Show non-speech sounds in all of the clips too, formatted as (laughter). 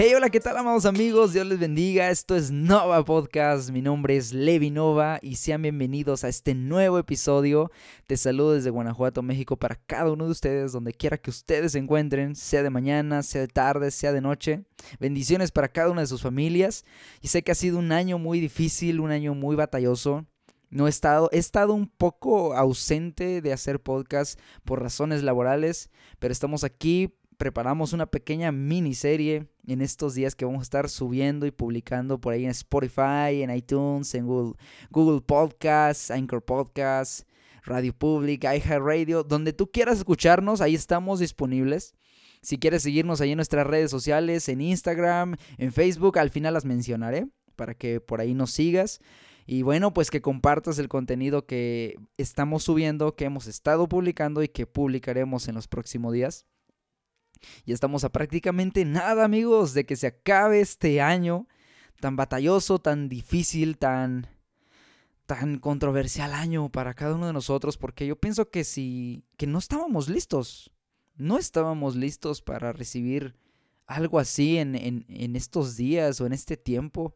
Hey, hola, ¿qué tal, amados amigos? Dios les bendiga. Esto es Nova Podcast. Mi nombre es Levi Nova y sean bienvenidos a este nuevo episodio. Te saludo desde Guanajuato, México, para cada uno de ustedes, donde quiera que ustedes se encuentren, sea de mañana, sea de tarde, sea de noche. Bendiciones para cada una de sus familias. Y sé que ha sido un año muy difícil, un año muy batalloso. No he estado, he estado un poco ausente de hacer podcast por razones laborales, pero estamos aquí preparamos una pequeña miniserie en estos días que vamos a estar subiendo y publicando por ahí en Spotify, en iTunes, en Google, Podcasts, Anchor Podcasts, Radio Public, iHeartRadio, donde tú quieras escucharnos, ahí estamos disponibles. Si quieres seguirnos ahí en nuestras redes sociales, en Instagram, en Facebook, al final las mencionaré para que por ahí nos sigas. Y bueno, pues que compartas el contenido que estamos subiendo, que hemos estado publicando y que publicaremos en los próximos días. Y estamos a prácticamente nada, amigos, de que se acabe este año tan batalloso, tan difícil, tan tan controversial año para cada uno de nosotros, porque yo pienso que si que no estábamos listos, no estábamos listos para recibir algo así en, en, en estos días o en este tiempo.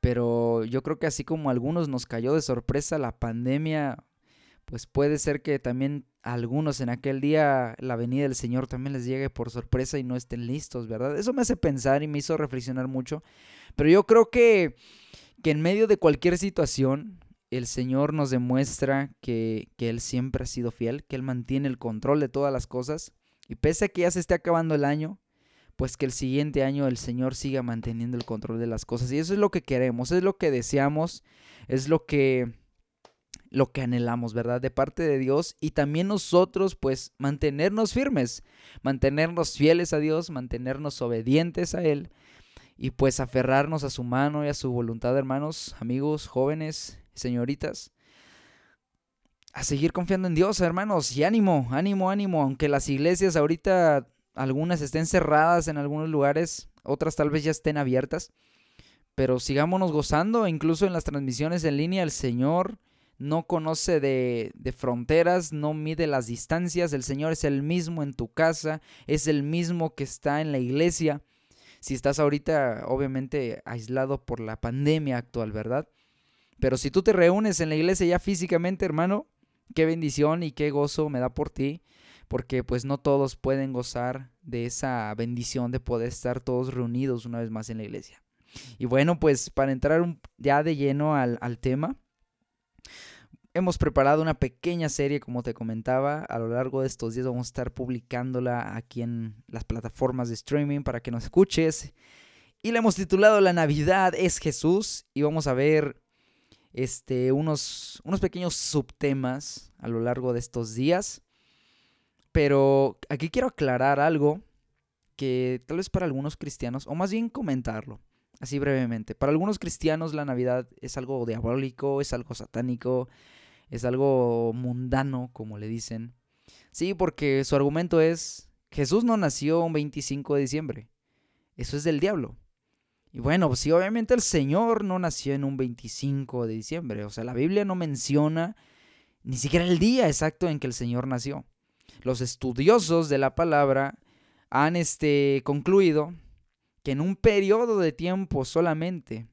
Pero yo creo que así como a algunos nos cayó de sorpresa la pandemia, pues puede ser que también algunos en aquel día la venida del Señor también les llegue por sorpresa y no estén listos, ¿verdad? Eso me hace pensar y me hizo reflexionar mucho. Pero yo creo que, que en medio de cualquier situación, el Señor nos demuestra que, que Él siempre ha sido fiel, que Él mantiene el control de todas las cosas. Y pese a que ya se esté acabando el año, pues que el siguiente año el Señor siga manteniendo el control de las cosas. Y eso es lo que queremos, es lo que deseamos, es lo que lo que anhelamos, ¿verdad? De parte de Dios y también nosotros pues mantenernos firmes, mantenernos fieles a Dios, mantenernos obedientes a Él y pues aferrarnos a su mano y a su voluntad, hermanos, amigos, jóvenes, señoritas. A seguir confiando en Dios, hermanos, y ánimo, ánimo, ánimo, aunque las iglesias ahorita algunas estén cerradas en algunos lugares, otras tal vez ya estén abiertas, pero sigámonos gozando, incluso en las transmisiones en línea, el Señor no conoce de, fronteras, no mide las distancias, el Señor es el mismo en tu casa, es el mismo que está en la iglesia. Si estás ahorita obviamente aislado por la pandemia actual, ¿verdad? Pero si tú te reúnes en la iglesia ya físicamente, hermano, qué bendición y qué gozo me da por ti, porque pues no todos pueden gozar de esa bendición de poder estar todos reunidos una vez más en la iglesia. Y bueno, pues para entrar ya de lleno al, al tema, Hemos preparado una pequeña serie, como te comentaba. A lo largo de estos días vamos a estar publicándola aquí en las plataformas de streaming para que nos escuches. Y la hemos titulado La Navidad es Jesús. Y vamos a ver este, unos, unos pequeños subtemas a lo largo de estos días. Pero aquí quiero aclarar algo que tal vez para algunos cristianos, o más bien comentarlo, así brevemente. Para algunos cristianos la Navidad es algo diabólico, es algo satánico, es algo mundano, como le dicen. Sí, porque su argumento es, Jesús no nació un 25 de diciembre. Eso es del diablo. Y bueno, pues sí, obviamente el Señor no nació en un 25 de diciembre. O sea, la Biblia no menciona ni siquiera el día exacto en que el Señor nació. Los estudiosos de la palabra han este, concluido que en un periodo de tiempo solamente,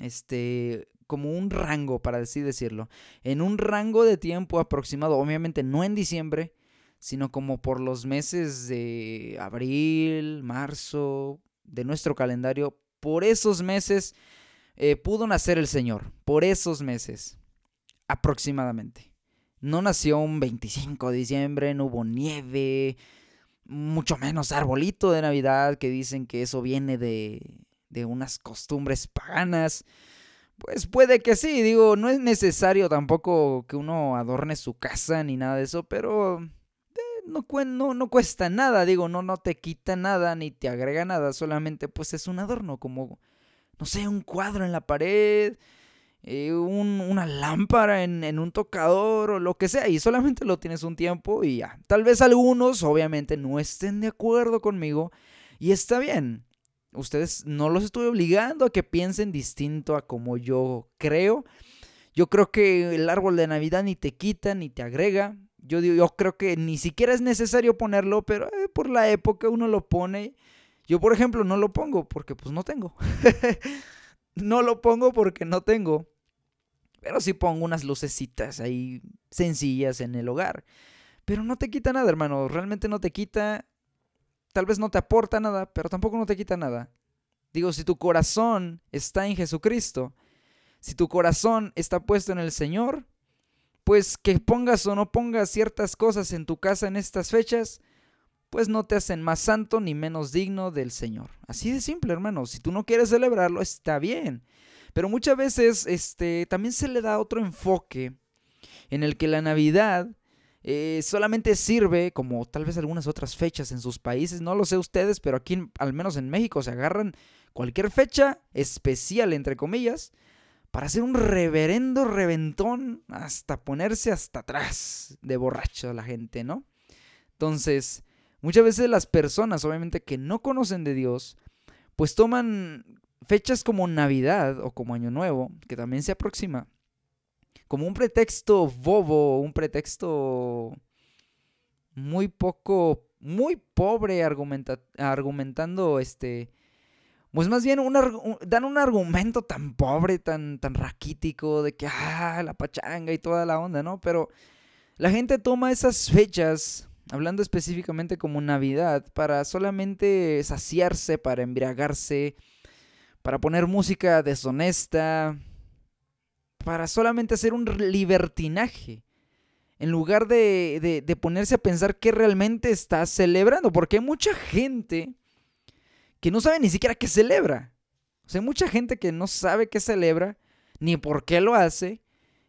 este, como un rango, para así decirlo, en un rango de tiempo aproximado, obviamente no en diciembre, sino como por los meses de abril, marzo, de nuestro calendario, por esos meses eh, pudo nacer el Señor, por esos meses, aproximadamente. No nació un 25 de diciembre, no hubo nieve, mucho menos arbolito de Navidad, que dicen que eso viene de, de unas costumbres paganas. Pues puede que sí, digo, no es necesario tampoco que uno adorne su casa ni nada de eso, pero eh, no, no, no, cuesta nada, digo, no, no te quita nada ni te agrega nada, solamente pues es un adorno, como, no sé, un cuadro en la pared, eh, una lámpara en, en, un tocador o lo que sea y solamente lo tienes un tiempo y ya. Tal vez algunos obviamente no estén de acuerdo conmigo y está bien. Ustedes no los estoy obligando a que piensen distinto a como yo creo. Yo creo que el árbol de Navidad ni te quita ni te agrega. Yo, yo creo que ni siquiera es necesario ponerlo, pero eh, por la época uno lo pone. Yo, por ejemplo, no lo pongo porque pues no tengo. (laughs) no lo pongo porque no tengo. Pero sí pongo unas lucecitas ahí sencillas en el hogar. Pero no te quita nada, hermano. Realmente no te quita tal vez no te aporta nada, pero tampoco no te quita nada. Digo, si tu corazón está en Jesucristo, si tu corazón está puesto en el Señor, pues que pongas o no pongas ciertas cosas en tu casa en estas fechas, pues no te hacen más santo ni menos digno del Señor. Así de simple, hermano. Si tú no quieres celebrarlo, está bien. Pero muchas veces este, también se le da otro enfoque en el que la Navidad eh, solamente sirve, como tal vez algunas otras fechas en sus países, no lo sé ustedes, pero aquí, al menos en México, se agarran cualquier fecha especial, entre comillas, para hacer un reverendo reventón hasta ponerse hasta atrás de borracho la gente, ¿no? Entonces, muchas veces las personas, obviamente, que no conocen de Dios, pues toman fechas como Navidad o como Año Nuevo, que también se aproxima, como un pretexto bobo, un pretexto muy poco, muy pobre argumentando este... Pues más bien dan un argumento tan pobre, tan, tan raquítico, de que, ah, la pachanga y toda la onda, ¿no? Pero la gente toma esas fechas, hablando específicamente como Navidad, para solamente saciarse, para embriagarse, para poner música deshonesta, para solamente hacer un libertinaje. En lugar de, de, ponerse a pensar qué realmente está celebrando. Porque hay mucha gente que no sabe ni siquiera qué celebra. O sea, hay mucha gente que no sabe qué celebra, ni por qué lo hace.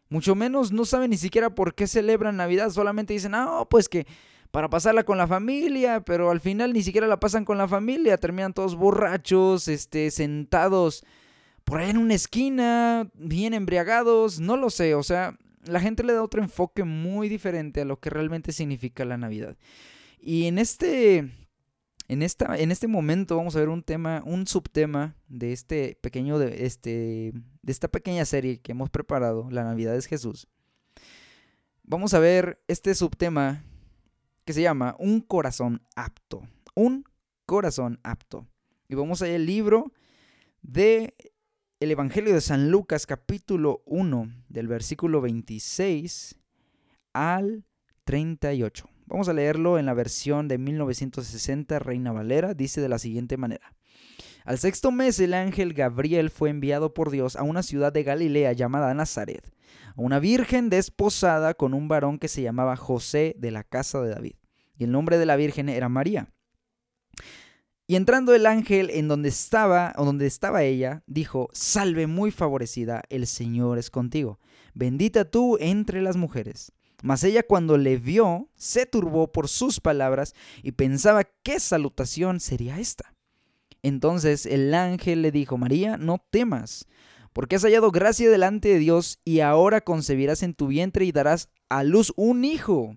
Mucho menos no sabe ni siquiera por qué celebran Navidad. Solamente dicen, ah, pues que para pasarla con la familia, pero al final ni siquiera la pasan con la familia. Terminan todos borrachos, este, sentados por ahí en una esquina, bien embriagados, no lo sé, o sea, la gente le da otro enfoque muy diferente a lo que realmente significa la Navidad. Y en este en esta en este momento vamos a ver un tema, un subtema de este pequeño de este de esta pequeña serie que hemos preparado, La Navidad es Jesús. Vamos a ver este subtema que se llama Un corazón apto. Un corazón apto. Y vamos a ver el libro de el Evangelio de San Lucas capítulo 1 del versículo 26 al 38. Vamos a leerlo en la versión de 1960 Reina Valera. Dice de la siguiente manera. Al sexto mes el ángel Gabriel fue enviado por Dios a una ciudad de Galilea llamada Nazaret, a una virgen desposada con un varón que se llamaba José de la casa de David. Y el nombre de la virgen era María. Y entrando el ángel en donde estaba, o donde estaba ella, dijo, Salve muy favorecida, el Señor es contigo, bendita tú entre las mujeres. Mas ella cuando le vio, se turbó por sus palabras y pensaba qué salutación sería esta. Entonces el ángel le dijo, María, no temas, porque has hallado gracia delante de Dios y ahora concebirás en tu vientre y darás a luz un hijo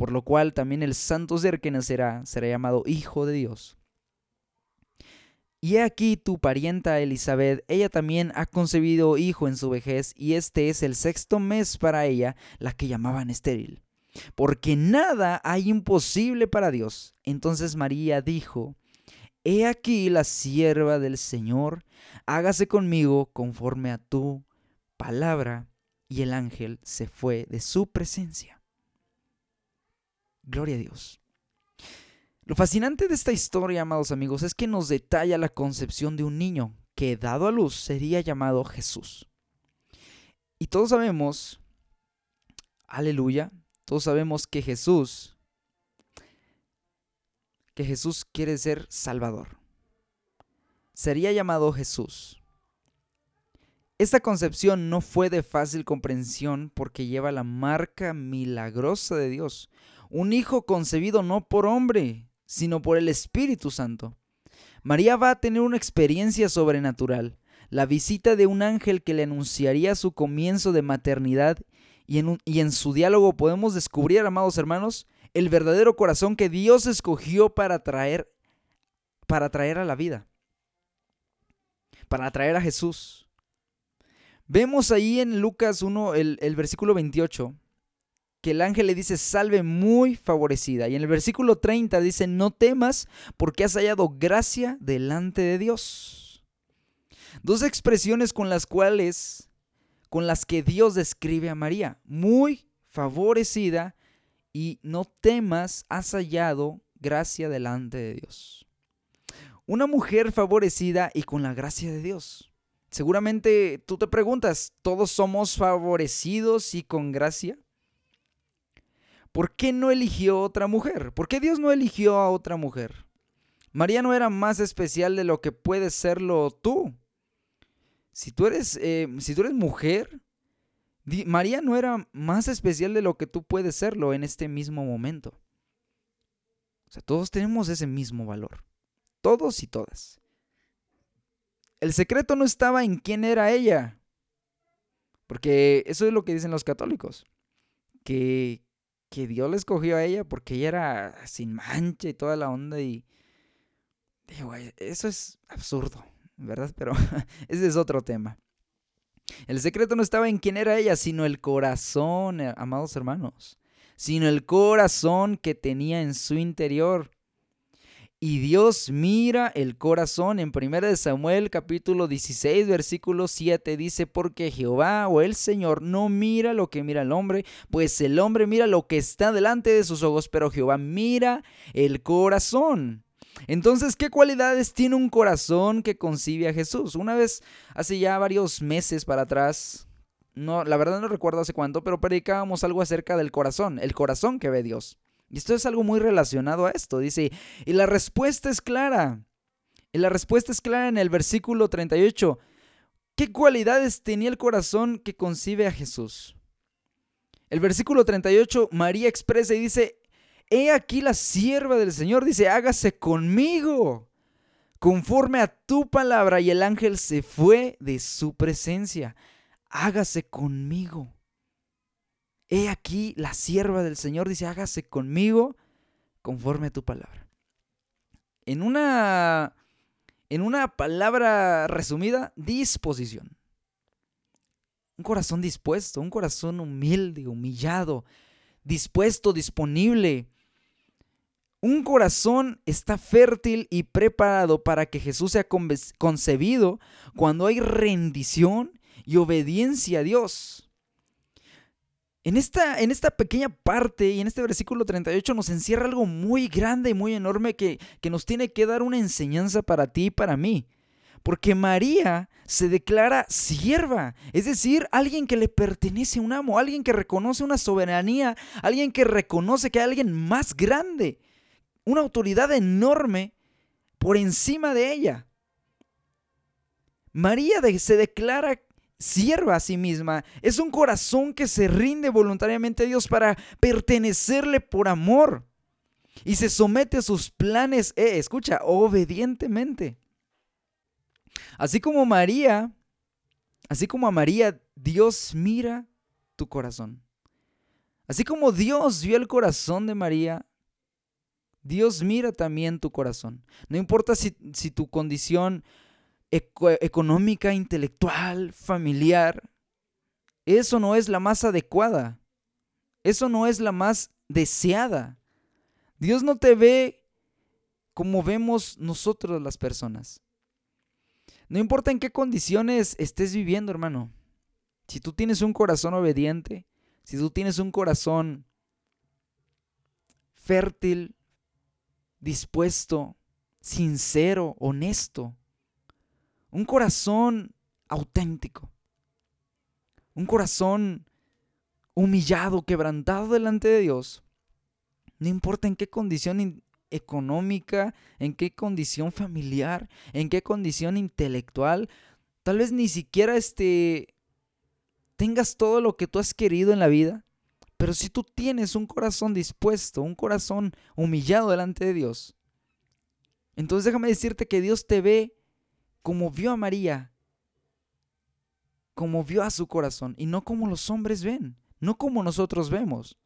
por lo cual también el santo ser que nacerá será llamado Hijo de Dios. Y he aquí tu parienta Elizabeth, ella también ha concebido hijo en su vejez, y este es el sexto mes para ella, la que llamaban estéril. Porque nada hay imposible para Dios. Entonces María dijo, He aquí la sierva del Señor, hágase conmigo conforme a tu palabra. Y el ángel se fue de su presencia. Gloria a Dios. Lo fascinante de esta historia, amados amigos, es que nos detalla la concepción de un niño que, dado a luz, sería llamado Jesús. Y todos sabemos aleluya, todos sabemos que Jesús, que Jesús quiere ser Salvador. Sería llamado Jesús. Esta concepción no fue de fácil comprensión porque lleva la marca milagrosa de Dios. Un hijo concebido no por hombre, sino por el Espíritu Santo. María va a tener una experiencia sobrenatural, la visita de un ángel que le anunciaría su comienzo de maternidad y en, su diálogo podemos descubrir, amados hermanos, el verdadero corazón que Dios escogió para traer, para traer a la vida, para traer a Jesús. Vemos ahí en Lucas 1, el, el versículo 28, que el ángel le dice, salve muy favorecida. Y en el versículo 30 dice, no temas porque has hallado gracia delante de Dios. Dos expresiones con las cuales, con las que Dios describe a María, muy favorecida y no temas, has hallado gracia delante de Dios. Una mujer favorecida y con la gracia de Dios. Seguramente tú te preguntas, ¿todos somos favorecidos y con gracia? ¿Por qué no eligió otra mujer? ¿Por qué Dios no eligió a otra mujer? María no era más especial de lo que puedes serlo tú. Si tú eres, eh, si tú eres mujer, María no era más especial de lo que tú puedes serlo en este mismo momento. O sea, todos tenemos ese mismo valor. Todos y todas. El secreto no estaba en quién era ella. Porque eso es lo que dicen los católicos. Que, que Dios le escogió a ella porque ella era sin mancha y toda la onda y... Digo, eso es absurdo, ¿verdad? (laughs) Pero ese es otro tema. El secreto no estaba en quién era ella, sino el corazón, eh, amados hermanos, sino el corazón que tenía en su interior. Y Dios mira el corazón. En 1 Samuel capítulo 16 versículo 7 dice, porque Jehová o el Señor no mira lo que mira el hombre, pues el hombre mira lo que está delante de sus ojos, pero Jehová mira el corazón. Entonces, ¿qué cualidades tiene un corazón que concibe a Jesús? Una vez, hace ya varios meses para atrás, no, la verdad no recuerdo hace cuánto, pero predicábamos algo acerca del corazón, el corazón que ve Dios. Y esto es algo muy relacionado a esto. Dice, y la respuesta es clara. Y la respuesta es clara en el versículo 38. ¿Qué cualidades tenía el corazón que concibe a Jesús? El versículo 38, María expresa y dice, He aquí la sierva del Señor, dice, hágase conmigo conforme a tu palabra. Y el ángel se fue de su presencia. Hágase conmigo. He aquí la sierva del Señor, dice, hágase conmigo conforme a tu palabra. En una, en una palabra resumida, disposición. Un corazón dispuesto, un corazón humilde, humillado, dispuesto, disponible un corazón está fértil y preparado para que Jesús sea concebido cuando hay rendición y obediencia a Dios. En esta, en esta pequeña parte y en este versículo 38 nos encierra algo muy grande y muy enorme que, que nos tiene que dar una enseñanza para ti y para mí. Porque María se declara sierva, es decir, alguien que le pertenece a un amo, alguien que reconoce una soberanía, alguien que reconoce que hay alguien más grande una autoridad enorme por encima de ella. María se declara sierva a sí misma. Es un corazón que se rinde voluntariamente a Dios para pertenecerle por amor. Y se somete a sus planes, eh, escucha, obedientemente. Así como María, así como a María, Dios mira tu corazón. Así como Dios vio el corazón de María, Dios mira también tu corazón. No importa si, tu condición económica, intelectual, familiar, eso no es la más adecuada. Eso no es la más deseada. Dios no te ve como vemos nosotros las personas. No importa en qué condiciones estés viviendo, hermano. Si tú tienes un corazón obediente, si tú tienes un corazón fértil, dispuesto, sincero, honesto. Un corazón auténtico. Un corazón humillado, quebrantado delante de Dios, no importa en qué condición económica, en qué condición familiar, en qué condición intelectual, tal vez ni siquiera este tengas todo lo que tú has querido en la vida, pero si tú tienes un corazón dispuesto, un corazón humillado delante de Dios, entonces déjame decirte que Dios te ve como vio a María, como vio a su corazón y no como los hombres ven, no como nosotros vemos.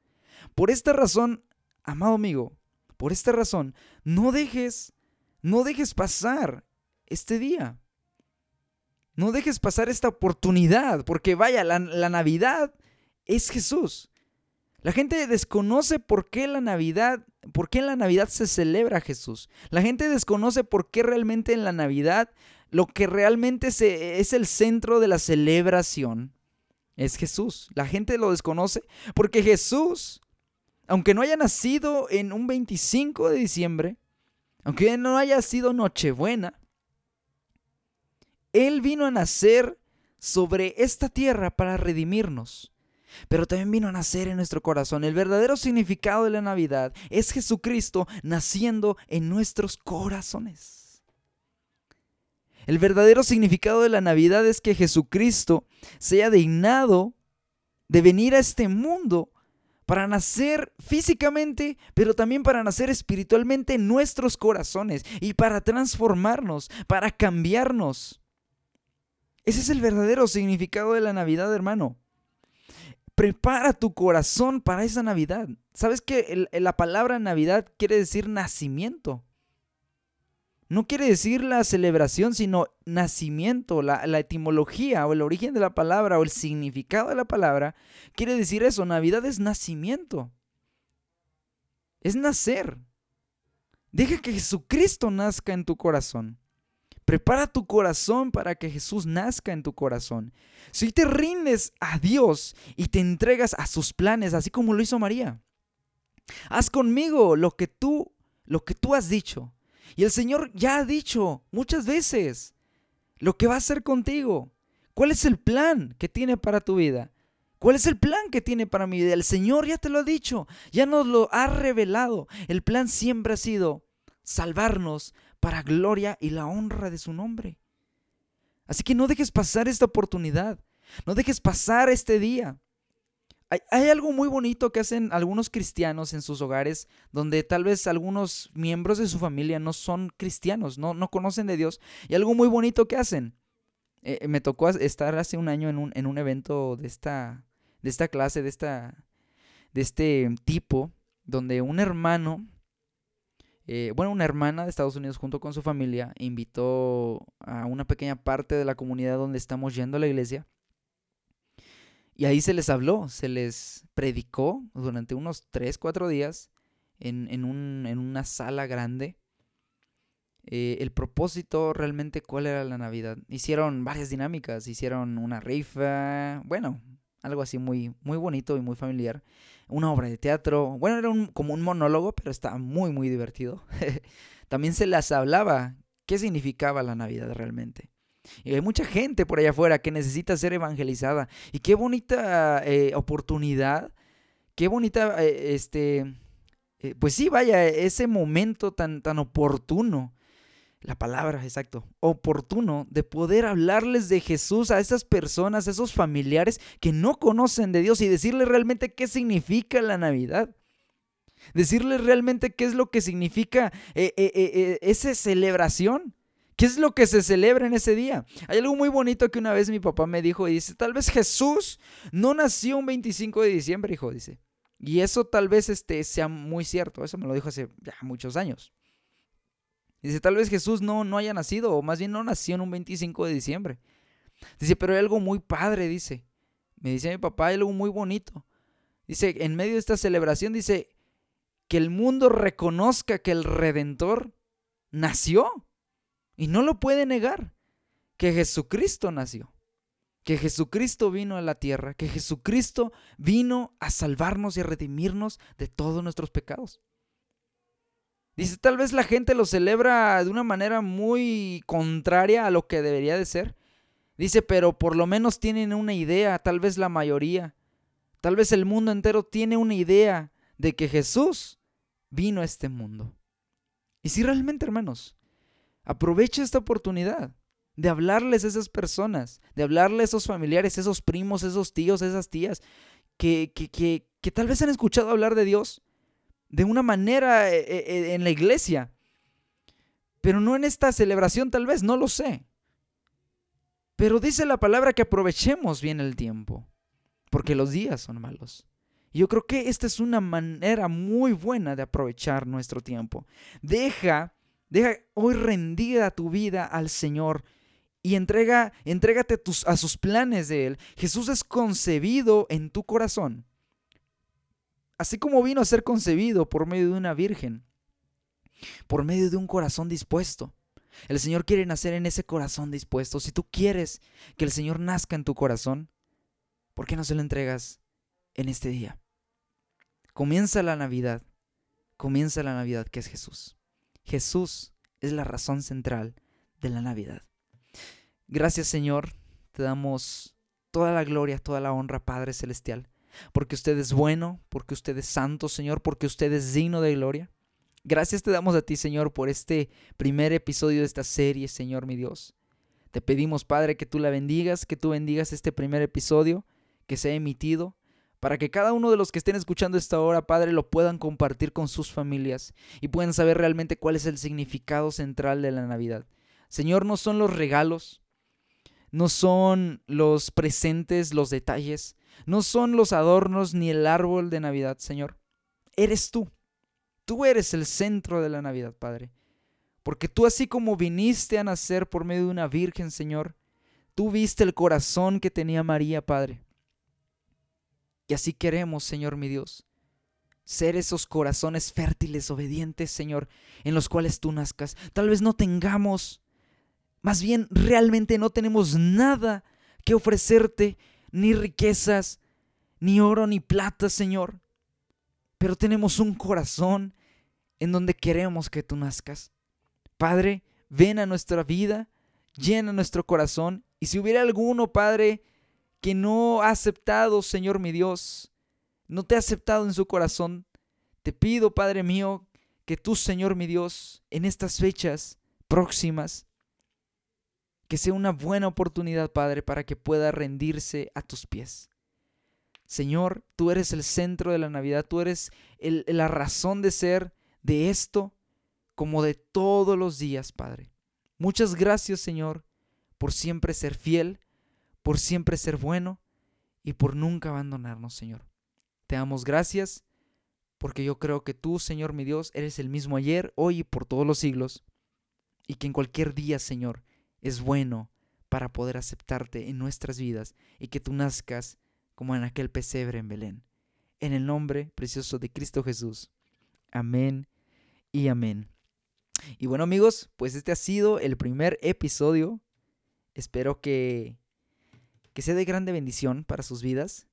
Por esta razón, amado amigo, por esta razón, no dejes, no dejes pasar este día. No dejes pasar esta oportunidad, porque vaya, la, la Navidad es Jesús. La gente desconoce por qué la Navidad, por qué en la Navidad se celebra Jesús. La gente desconoce por qué realmente en la Navidad lo que realmente se, es el centro de la celebración es Jesús. La gente lo desconoce porque Jesús, aunque no haya nacido en un 25 de diciembre, aunque no haya sido Nochebuena, él vino a nacer sobre esta tierra para redimirnos. Pero también vino a nacer en nuestro corazón. El verdadero significado de la Navidad es Jesucristo naciendo en nuestros corazones. El verdadero significado de la Navidad es que Jesucristo sea dignado de venir a este mundo para nacer físicamente, pero también para nacer espiritualmente en nuestros corazones y para transformarnos, para cambiarnos. Ese es el verdadero significado de la Navidad, hermano. Prepara tu corazón para esa Navidad. ¿Sabes que la palabra Navidad quiere decir nacimiento? No quiere decir la celebración, sino nacimiento. La, etimología o el origen de la palabra o el significado de la palabra quiere decir eso. Navidad es nacimiento. Es nacer. Deja que Jesucristo nazca en tu corazón. Prepara tu corazón para que Jesús nazca en tu corazón. Si te rindes a Dios y te entregas a sus planes, así como lo hizo María, haz conmigo lo que tú, lo que tú has dicho. Y el Señor ya ha dicho muchas veces lo que va a hacer contigo. ¿Cuál es el plan que tiene para tu vida? ¿Cuál es el plan que tiene para mi vida? El Señor ya te lo ha dicho, ya nos lo ha revelado. El plan siempre ha sido salvarnos para gloria y la honra de su nombre. Así que no dejes pasar esta oportunidad, no dejes pasar este día. Hay, algo muy bonito que hacen algunos cristianos en sus hogares, donde tal vez algunos miembros de su familia no son cristianos, no, no conocen de Dios, y algo muy bonito que hacen. Eh, me tocó estar hace un año en un, en un evento de esta, de esta clase, de, esta, de este tipo, donde un hermano eh, bueno, una hermana de Estados Unidos junto con su familia invitó a una pequeña parte de la comunidad donde estamos yendo a la iglesia. Y ahí se les habló, se les predicó durante unos 3, 4 días en, una sala grande. Eh, el propósito realmente cuál era la Navidad. Hicieron varias dinámicas, hicieron una rifa, bueno, algo así muy, muy bonito y muy familiar una obra de teatro. Bueno, era como un monólogo, pero estaba muy, muy divertido. (laughs) También se las hablaba qué significaba la Navidad realmente. Y hay mucha gente por allá afuera que necesita ser evangelizada. Y qué bonita eh, oportunidad, qué bonita, eh, este, eh, pues sí, vaya, ese momento tan, tan oportuno la palabra, exacto, oportuno de poder hablarles de Jesús a esas personas, a esos familiares que no conocen de Dios y decirles realmente qué significa la Navidad. Decirles realmente qué es lo que significa esa celebración. ¿Qué es lo que se celebra en ese día? Hay algo muy bonito que una vez mi papá me dijo y dice, tal vez Jesús no nació un 25 de diciembre, hijo, dice. Y eso tal vez este, sea muy cierto, eso me lo dijo hace ya muchos años. Dice, tal vez Jesús no, no haya nacido, o más bien no nació en un 25 de diciembre. Dice, pero hay algo muy padre, dice. Me dice mi papá, hay algo muy bonito. Dice, en medio de esta celebración, dice, que el mundo reconozca que el Redentor nació. Y no lo puede negar. Que Jesucristo nació. Que Jesucristo vino a la tierra. Que Jesucristo vino a salvarnos y a redimirnos de todos nuestros pecados. Dice, tal vez la gente lo celebra de una manera muy contraria a lo que debería de ser. Dice, pero por lo menos tienen una idea, tal vez la mayoría. Tal vez el mundo entero tiene una idea de que Jesús vino a este mundo. Y si realmente, hermanos, aprovecha esta oportunidad de hablarles a esas personas, de hablarles a esos familiares, esos primos, esos tíos, esas tías, que, que, que, que tal vez han escuchado hablar de Dios de una manera eh, eh, eh, en la iglesia, pero no en esta celebración tal vez, no lo sé. Pero dice la palabra que aprovechemos bien el tiempo, porque los días son malos. Y yo creo que esta es una manera muy buena de aprovechar nuestro tiempo. Deja, deja hoy rendida tu vida al Señor y entrega, entrégate a sus planes de Él. Jesús es concebido en tu corazón, así como vino a ser concebido por medio de una virgen, por medio de un corazón dispuesto. El Señor quiere nacer en ese corazón dispuesto. Si tú quieres que el Señor nazca en tu corazón, ¿por qué no se lo entregas en este día? Comienza la Navidad. Comienza la Navidad que es Jesús. Jesús es la razón central de la Navidad. Gracias Señor, te damos toda la gloria, toda la honra, Padre Celestial, porque usted es bueno, porque usted es santo, Señor, porque usted es digno de gloria. Gracias te damos a ti, Señor, por este primer episodio de esta serie, Señor mi Dios. Te pedimos, Padre, que tú la bendigas, que tú bendigas este primer episodio que se ha emitido, para que cada uno de los que estén escuchando esta hora, Padre, lo puedan compartir con sus familias y puedan saber realmente cuál es el significado central de la Navidad. Señor, no son los regalos, no son los presentes, los detalles, no son los adornos ni el árbol de Navidad, Señor. Eres tú. Tú eres el centro de la Navidad, Padre. Porque tú así como viniste a nacer por medio de una virgen, Señor, tú viste el corazón que tenía María, Padre. Y así queremos, Señor mi Dios, ser esos corazones fértiles, obedientes, Señor, en los cuales tú nazcas. Tal vez no tengamos más bien, realmente no tenemos nada que ofrecerte, ni riquezas, ni oro, ni plata, Señor. Pero tenemos un corazón en donde queremos que tú nazcas. Padre, ven a nuestra vida, llena nuestro corazón. Y si hubiera alguno, Padre, que no ha aceptado, Señor mi Dios, no te ha aceptado en su corazón, te pido, Padre mío, que tú, Señor mi Dios, en estas fechas próximas, que sea una buena oportunidad, Padre, para que pueda rendirse a tus pies. Señor, tú eres el centro de la Navidad, tú eres la razón de ser de esto como de todos los días, Padre. Muchas gracias, Señor, por siempre ser fiel, por siempre ser bueno y por nunca abandonarnos, Señor. Te damos gracias porque yo creo que tú, Señor mi Dios, eres el mismo ayer, hoy y por todos los siglos, y que en cualquier día, Señor, es bueno para poder aceptarte en nuestras vidas y que tú nazcas como en aquel pesebre en Belén. En el nombre precioso de Cristo Jesús. Amén y amén. Y bueno amigos, pues este ha sido el primer episodio. Espero que, que sea de grande bendición para sus vidas.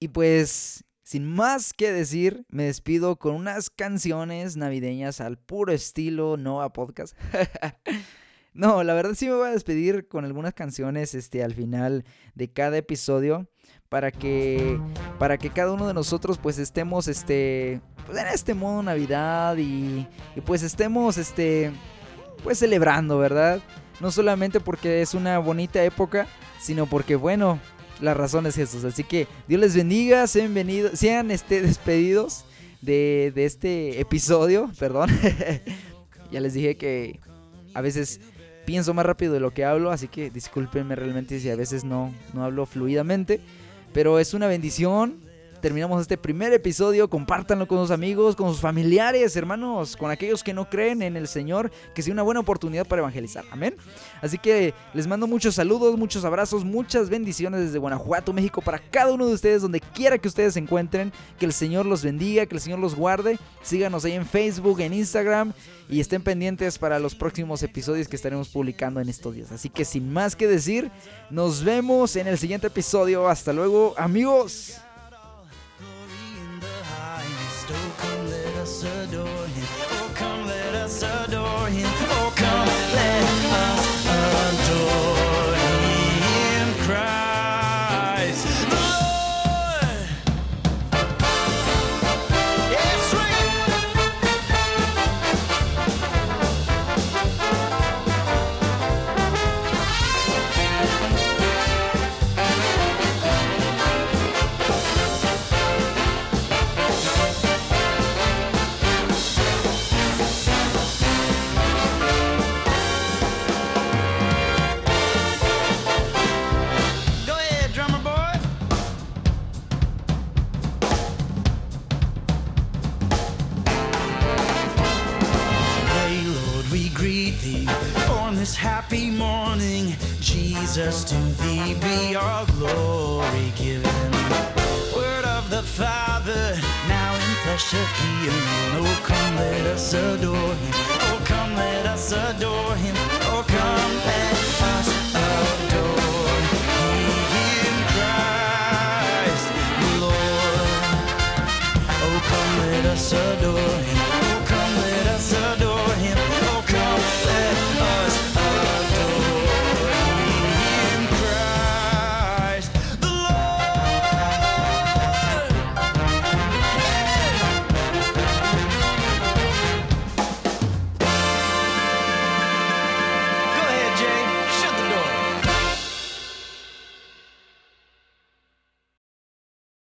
Y pues, sin más que decir, me despido con unas canciones navideñas al puro estilo Nova Podcast. (laughs) No, la verdad sí me voy a despedir con algunas canciones este, al final de cada episodio para que para que cada uno de nosotros pues estemos este pues, en este modo Navidad y, y, pues estemos este pues celebrando, ¿verdad? No solamente porque es una bonita época, sino porque bueno, la razón es Jesús. Así que Dios les bendiga, sean, venidos, sean este, (laughs) despedidos de, de este episodio, perdón. (laughs) ya les dije que a veces pienso más rápido de lo que hablo, así que discúlpenme realmente si a veces no, no hablo fluidamente. Pero es una bendición terminamos este primer episodio. Compártanlo con sus amigos, con sus familiares, hermanos, con aquellos que no creen en el Señor, que sea una buena oportunidad para evangelizar. Amén. Así que les mando muchos saludos, muchos abrazos, muchas bendiciones desde Guanajuato, México, para cada uno de ustedes, donde quiera que ustedes se encuentren. Que el Señor los bendiga, que el Señor los guarde. Síganos ahí en Facebook, en Instagram y estén pendientes para los próximos episodios que estaremos publicando en estos días. Así que sin más que decir, nos vemos en el siguiente episodio. Hasta luego, amigos. first to thee be our glory given. Word of the Father, now in flesh appearing. Oh, come, let us adore him. Oh, come, let us adore him. Oh, come, let us adore him, in Christ, Lord. Oh, come, let us adore him.